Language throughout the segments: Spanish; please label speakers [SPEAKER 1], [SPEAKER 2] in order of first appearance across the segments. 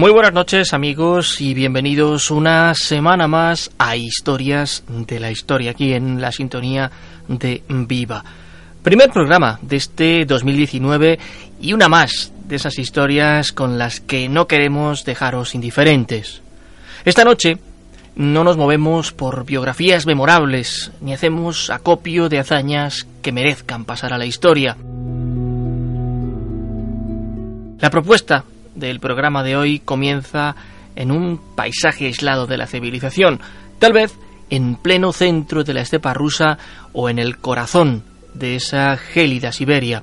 [SPEAKER 1] Muy buenas noches amigos y bienvenidos una semana más a Historias de la Historia aquí en la sintonía de Viva. Primer programa de este 2019 y una más de esas historias con las que no queremos dejaros indiferentes. Esta noche no nos movemos por biografías memorables ni hacemos acopio de hazañas que merezcan pasar a la historia. La propuesta del programa de hoy comienza en un paisaje aislado de la civilización, tal vez en pleno centro de la estepa rusa o en el corazón de esa gélida Siberia.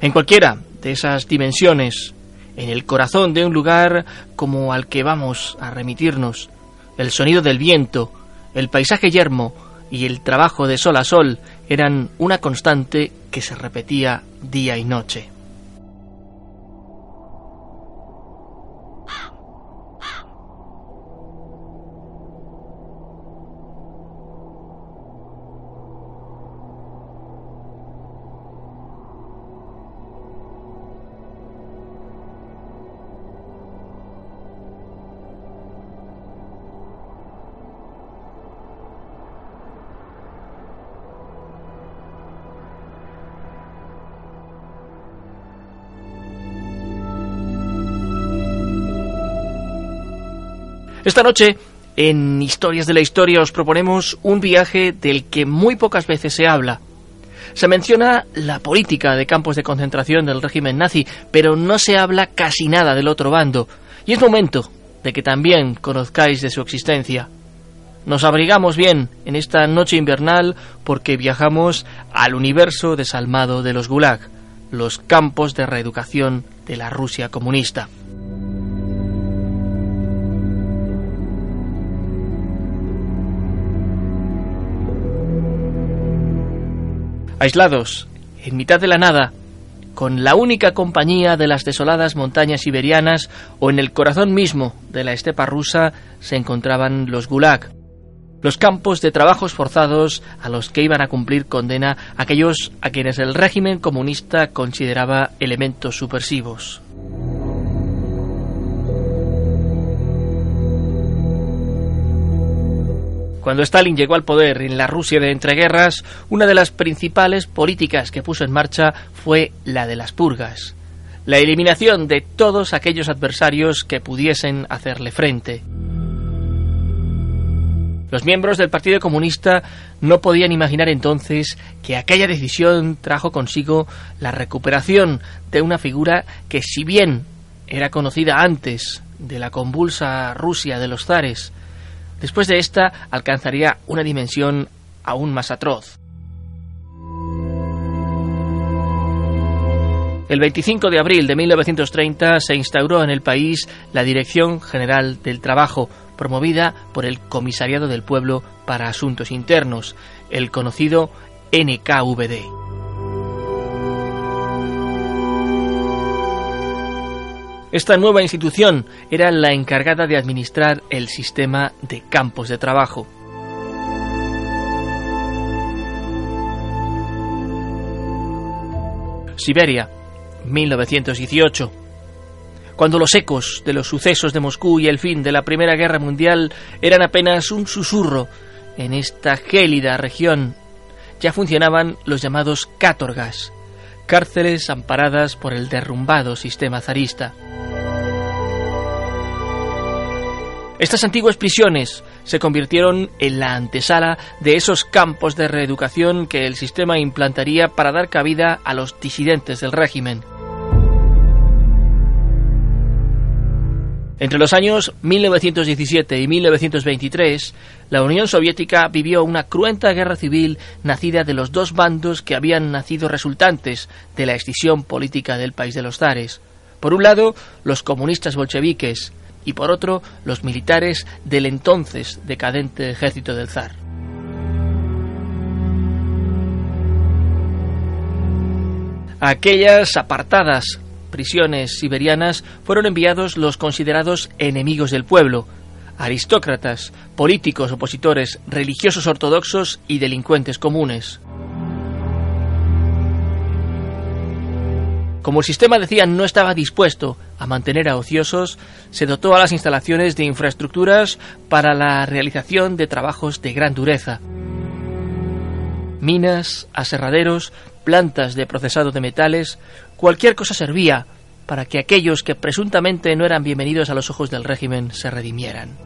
[SPEAKER 1] En cualquiera de esas dimensiones, en el corazón de un lugar como al que vamos a remitirnos, el sonido del viento, el paisaje yermo y el trabajo de sol a sol eran una constante que se repetía día y noche. Esta noche, en Historias de la Historia, os proponemos un viaje del que muy pocas veces se habla. Se menciona la política de campos de concentración del régimen nazi, pero no se habla casi nada del otro bando, y es momento de que también conozcáis de su existencia. Nos abrigamos bien en esta noche invernal porque viajamos al universo desalmado de los Gulag, los campos de reeducación de la Rusia comunista. Aislados, en mitad de la nada, con la única compañía de las desoladas montañas siberianas o en el corazón mismo de la estepa rusa se encontraban los gulag, los campos de trabajos forzados a los que iban a cumplir condena aquellos a quienes el régimen comunista consideraba elementos subversivos. Cuando Stalin llegó al poder en la Rusia de entreguerras, una de las principales políticas que puso en marcha fue la de las purgas, la eliminación de todos aquellos adversarios que pudiesen hacerle frente. Los miembros del Partido Comunista no podían imaginar entonces que aquella decisión trajo consigo la recuperación de una figura que si bien era conocida antes de la convulsa Rusia de los zares, Después de esta alcanzaría una dimensión aún más atroz. El 25 de abril de 1930 se instauró en el país la Dirección General del Trabajo, promovida por el Comisariado del Pueblo para Asuntos Internos, el conocido NKVD. Esta nueva institución era la encargada de administrar el sistema de campos de trabajo. Siberia, 1918. Cuando los ecos de los sucesos de Moscú y el fin de la Primera Guerra Mundial eran apenas un susurro en esta gélida región, ya funcionaban los llamados cátorgas, cárceles amparadas por el derrumbado sistema zarista. Estas antiguas prisiones se convirtieron en la antesala de esos campos de reeducación que el sistema implantaría para dar cabida a los disidentes del régimen. Entre los años 1917 y 1923, la Unión Soviética vivió una cruenta guerra civil nacida de los dos bandos que habían nacido resultantes de la escisión política del país de los zares. Por un lado, los comunistas bolcheviques y por otro, los militares del entonces decadente ejército del zar. aquellas apartadas prisiones siberianas fueron enviados los considerados enemigos del pueblo, aristócratas, políticos opositores, religiosos ortodoxos y delincuentes comunes. Como el sistema decía no estaba dispuesto a mantener a ociosos, se dotó a las instalaciones de infraestructuras para la realización de trabajos de gran dureza. Minas, aserraderos, plantas de procesado de metales, cualquier cosa servía para que aquellos que presuntamente no eran bienvenidos a los ojos del régimen se redimieran.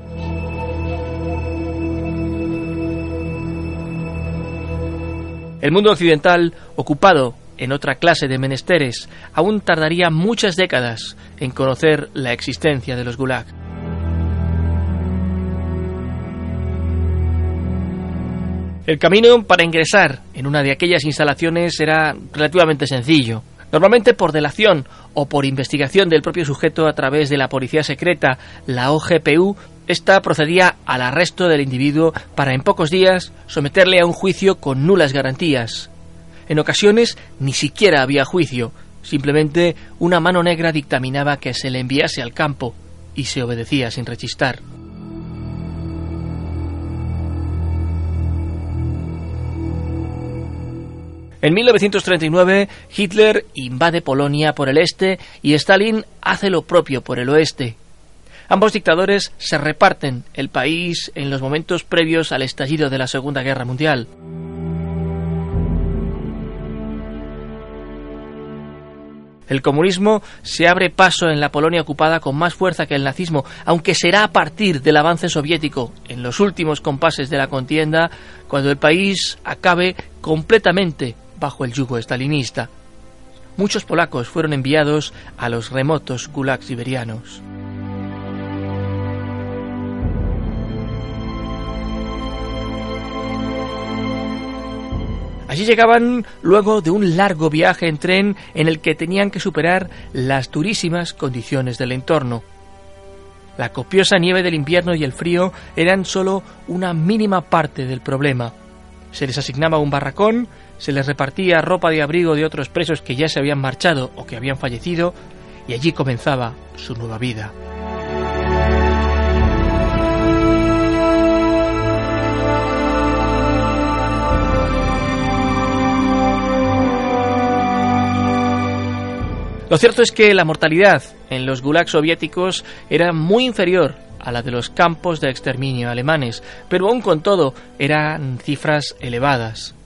[SPEAKER 1] El mundo occidental, ocupado en otra clase de menesteres, aún tardaría muchas décadas en conocer la existencia de los gulag. El camino para ingresar en una de aquellas instalaciones era relativamente sencillo. Normalmente por delación o por investigación del propio sujeto a través de la policía secreta, la OGPU, esta procedía al arresto del individuo para en pocos días someterle a un juicio con nulas garantías. En ocasiones ni siquiera había juicio, simplemente una mano negra dictaminaba que se le enviase al campo y se obedecía sin rechistar. En 1939, Hitler invade Polonia por el este y Stalin hace lo propio por el oeste. Ambos dictadores se reparten el país en los momentos previos al estallido de la Segunda Guerra Mundial. El comunismo se abre paso en la Polonia ocupada con más fuerza que el nazismo, aunque será a partir del avance soviético, en los últimos compases de la contienda, cuando el país acabe completamente bajo el yugo estalinista. Muchos polacos fueron enviados a los remotos gulags siberianos. Allí llegaban luego de un largo viaje en tren en el que tenían que superar las durísimas condiciones del entorno. La copiosa nieve del invierno y el frío eran solo una mínima parte del problema. Se les asignaba un barracón se les repartía ropa de abrigo de otros presos que ya se habían marchado o que habían fallecido, y allí comenzaba su nueva vida. Lo cierto es que la mortalidad en los gulags soviéticos era muy inferior a la de los campos de exterminio alemanes, pero aún con todo eran cifras elevadas.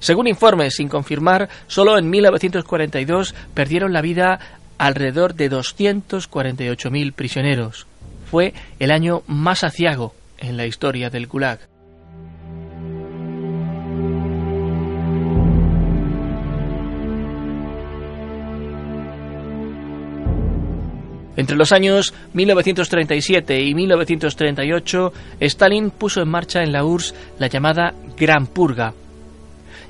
[SPEAKER 1] Según informes sin confirmar, solo en 1942 perdieron la vida alrededor de 248.000 prisioneros. Fue el año más aciago en la historia del Gulag. Entre los años 1937 y 1938, Stalin puso en marcha en la URSS la llamada Gran Purga,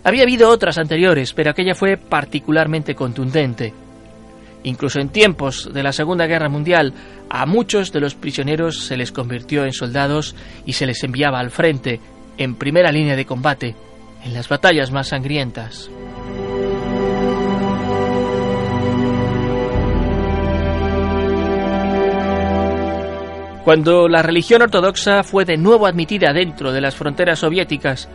[SPEAKER 1] había habido otras anteriores, pero aquella fue particularmente contundente. Incluso en tiempos de la Segunda Guerra Mundial, a muchos de los prisioneros se les convirtió en soldados y se les enviaba al frente, en primera línea de combate, en las batallas más sangrientas. Cuando la religión ortodoxa fue de nuevo admitida dentro de las fronteras soviéticas,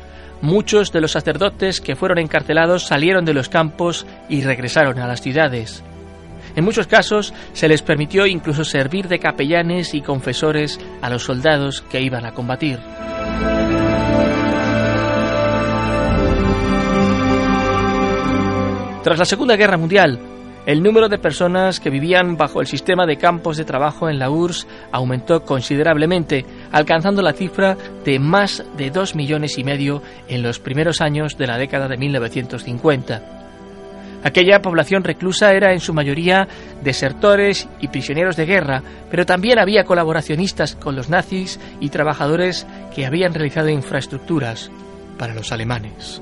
[SPEAKER 1] muchos de los sacerdotes que fueron encarcelados salieron de los campos y regresaron a las ciudades. En muchos casos se les permitió incluso servir de capellanes y confesores a los soldados que iban a combatir. Tras la Segunda Guerra Mundial, el número de personas que vivían bajo el sistema de campos de trabajo en la URSS aumentó considerablemente, alcanzando la cifra de más de dos millones y medio en los primeros años de la década de 1950. Aquella población reclusa era en su mayoría desertores y prisioneros de guerra, pero también había colaboracionistas con los nazis y trabajadores que habían realizado infraestructuras para los alemanes.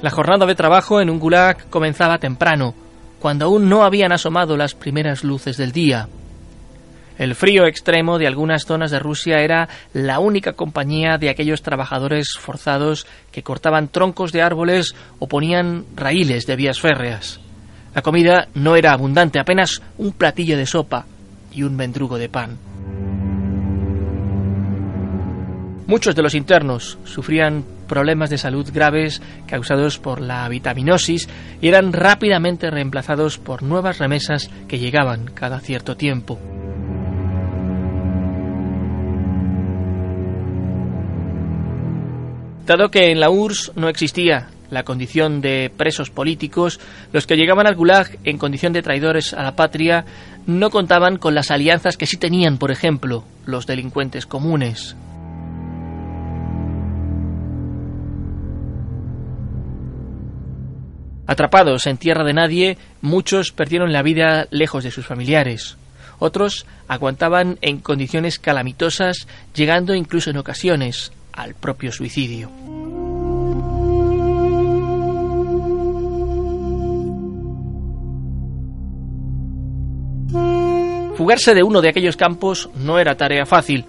[SPEAKER 1] La jornada de trabajo en un gulag comenzaba temprano, cuando aún no habían asomado las primeras luces del día. El frío extremo de algunas zonas de Rusia era la única compañía de aquellos trabajadores forzados que cortaban troncos de árboles o ponían raíles de vías férreas. La comida no era abundante, apenas un platillo de sopa y un mendrugo de pan. Muchos de los internos sufrían problemas de salud graves causados por la vitaminosis y eran rápidamente reemplazados por nuevas remesas que llegaban cada cierto tiempo. Dado que en la URSS no existía la condición de presos políticos, los que llegaban al Gulag en condición de traidores a la patria no contaban con las alianzas que sí tenían, por ejemplo, los delincuentes comunes. Atrapados en tierra de nadie, muchos perdieron la vida lejos de sus familiares. Otros aguantaban en condiciones calamitosas, llegando incluso en ocasiones al propio suicidio. Fugarse de uno de aquellos campos no era tarea fácil.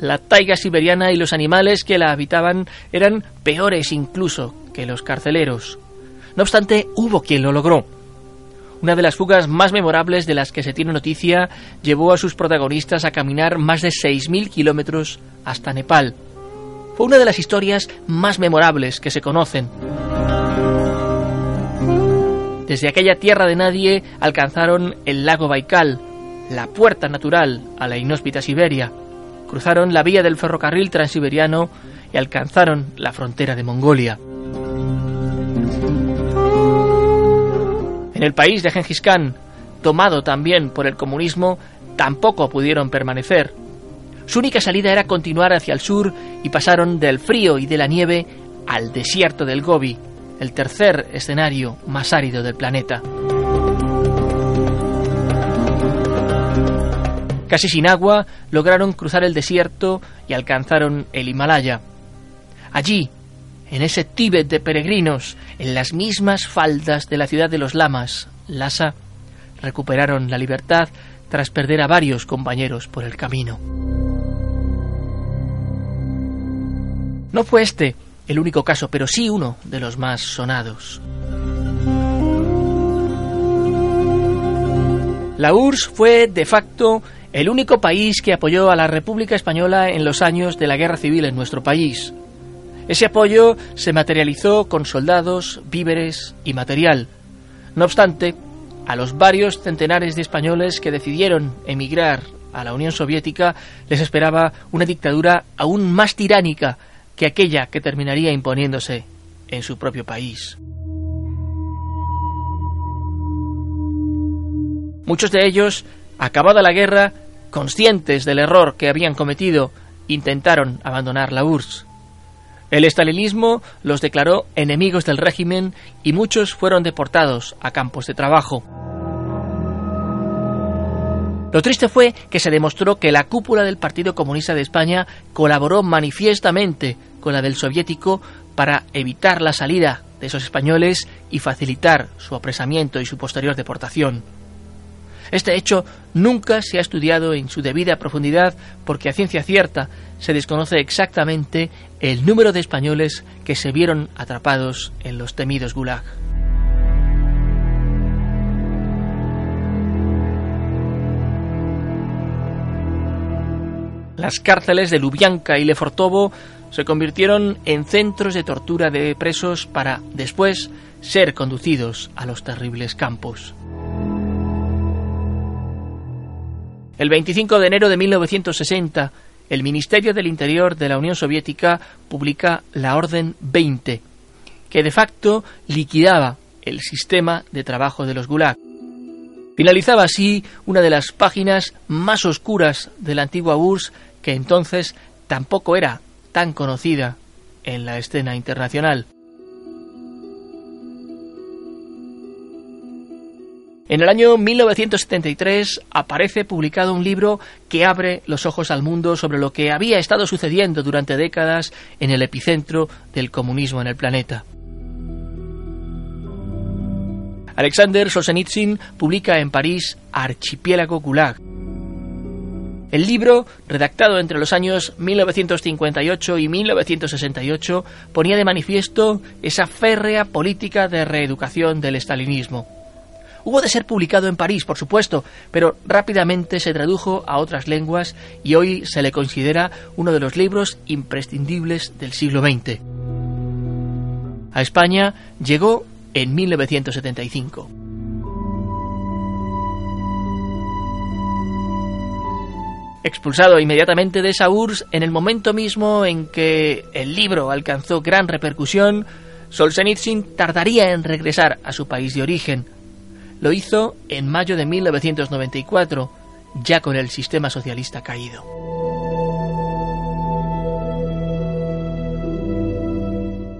[SPEAKER 1] La taiga siberiana y los animales que la habitaban eran peores incluso que los carceleros. No obstante, hubo quien lo logró. Una de las fugas más memorables de las que se tiene noticia llevó a sus protagonistas a caminar más de 6.000 kilómetros hasta Nepal. Fue una de las historias más memorables que se conocen. Desde aquella tierra de nadie alcanzaron el lago Baikal, la puerta natural a la inhóspita Siberia. Cruzaron la vía del ferrocarril transiberiano y alcanzaron la frontera de Mongolia. En el país de Gengis Khan, tomado también por el comunismo, tampoco pudieron permanecer. Su única salida era continuar hacia el sur y pasaron del frío y de la nieve al desierto del Gobi, el tercer escenario más árido del planeta. Casi sin agua, lograron cruzar el desierto y alcanzaron el Himalaya. Allí, en ese Tíbet de peregrinos, en las mismas faldas de la ciudad de los lamas, Lhasa, recuperaron la libertad tras perder a varios compañeros por el camino. No fue este el único caso, pero sí uno de los más sonados. La URSS fue, de facto, el único país que apoyó a la República Española en los años de la Guerra Civil en nuestro país. Ese apoyo se materializó con soldados, víveres y material. No obstante, a los varios centenares de españoles que decidieron emigrar a la Unión Soviética les esperaba una dictadura aún más tiránica que aquella que terminaría imponiéndose en su propio país. Muchos de ellos, acabada la guerra, conscientes del error que habían cometido, intentaron abandonar la URSS. El estalinismo los declaró enemigos del régimen y muchos fueron deportados a campos de trabajo. Lo triste fue que se demostró que la cúpula del Partido Comunista de España colaboró manifiestamente con la del soviético para evitar la salida de esos españoles y facilitar su apresamiento y su posterior deportación. Este hecho nunca se ha estudiado en su debida profundidad porque a ciencia cierta se desconoce exactamente el número de españoles que se vieron atrapados en los temidos Gulag. Las cárceles de Lubyanka y Lefortovo se convirtieron en centros de tortura de presos para después ser conducidos a los terribles campos. El 25 de enero de 1960, el Ministerio del Interior de la Unión Soviética publica la Orden 20, que de facto liquidaba el sistema de trabajo de los Gulag. Finalizaba así una de las páginas más oscuras de la antigua URSS, que entonces tampoco era tan conocida en la escena internacional. En el año 1973 aparece publicado un libro que abre los ojos al mundo sobre lo que había estado sucediendo durante décadas en el epicentro del comunismo en el planeta. Alexander Solzhenitsyn publica en París Archipiélago Gulag. El libro, redactado entre los años 1958 y 1968, ponía de manifiesto esa férrea política de reeducación del estalinismo. Hubo de ser publicado en París, por supuesto, pero rápidamente se tradujo a otras lenguas y hoy se le considera uno de los libros imprescindibles del siglo XX. A España llegó en 1975. Expulsado inmediatamente de esa en el momento mismo en que el libro alcanzó gran repercusión, Solzhenitsyn tardaría en regresar a su país de origen, lo hizo en mayo de 1994, ya con el sistema socialista caído.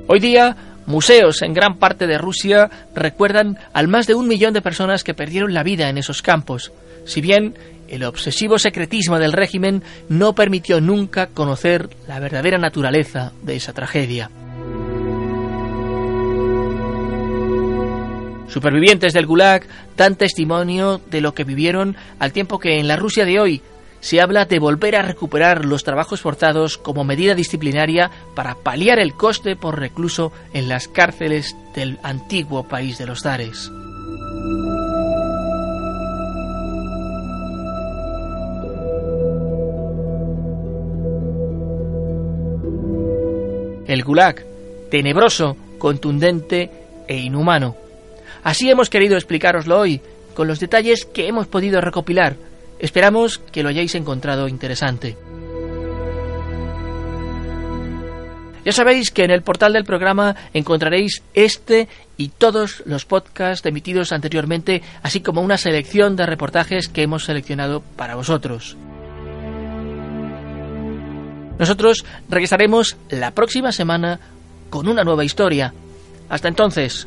[SPEAKER 1] Hoy día, museos en gran parte de Rusia recuerdan al más de un millón de personas que perdieron la vida en esos campos, si bien el obsesivo secretismo del régimen no permitió nunca conocer la verdadera naturaleza de esa tragedia. Supervivientes del Gulag dan testimonio de lo que vivieron al tiempo que en la Rusia de hoy se habla de volver a recuperar los trabajos forzados como medida disciplinaria para paliar el coste por recluso en las cárceles del antiguo país de los zares. El Gulag, tenebroso, contundente e inhumano. Así hemos querido explicaroslo hoy, con los detalles que hemos podido recopilar. Esperamos que lo hayáis encontrado interesante. Ya sabéis que en el portal del programa encontraréis este y todos los podcasts emitidos anteriormente, así como una selección de reportajes que hemos seleccionado para vosotros. Nosotros regresaremos la próxima semana con una nueva historia. Hasta entonces,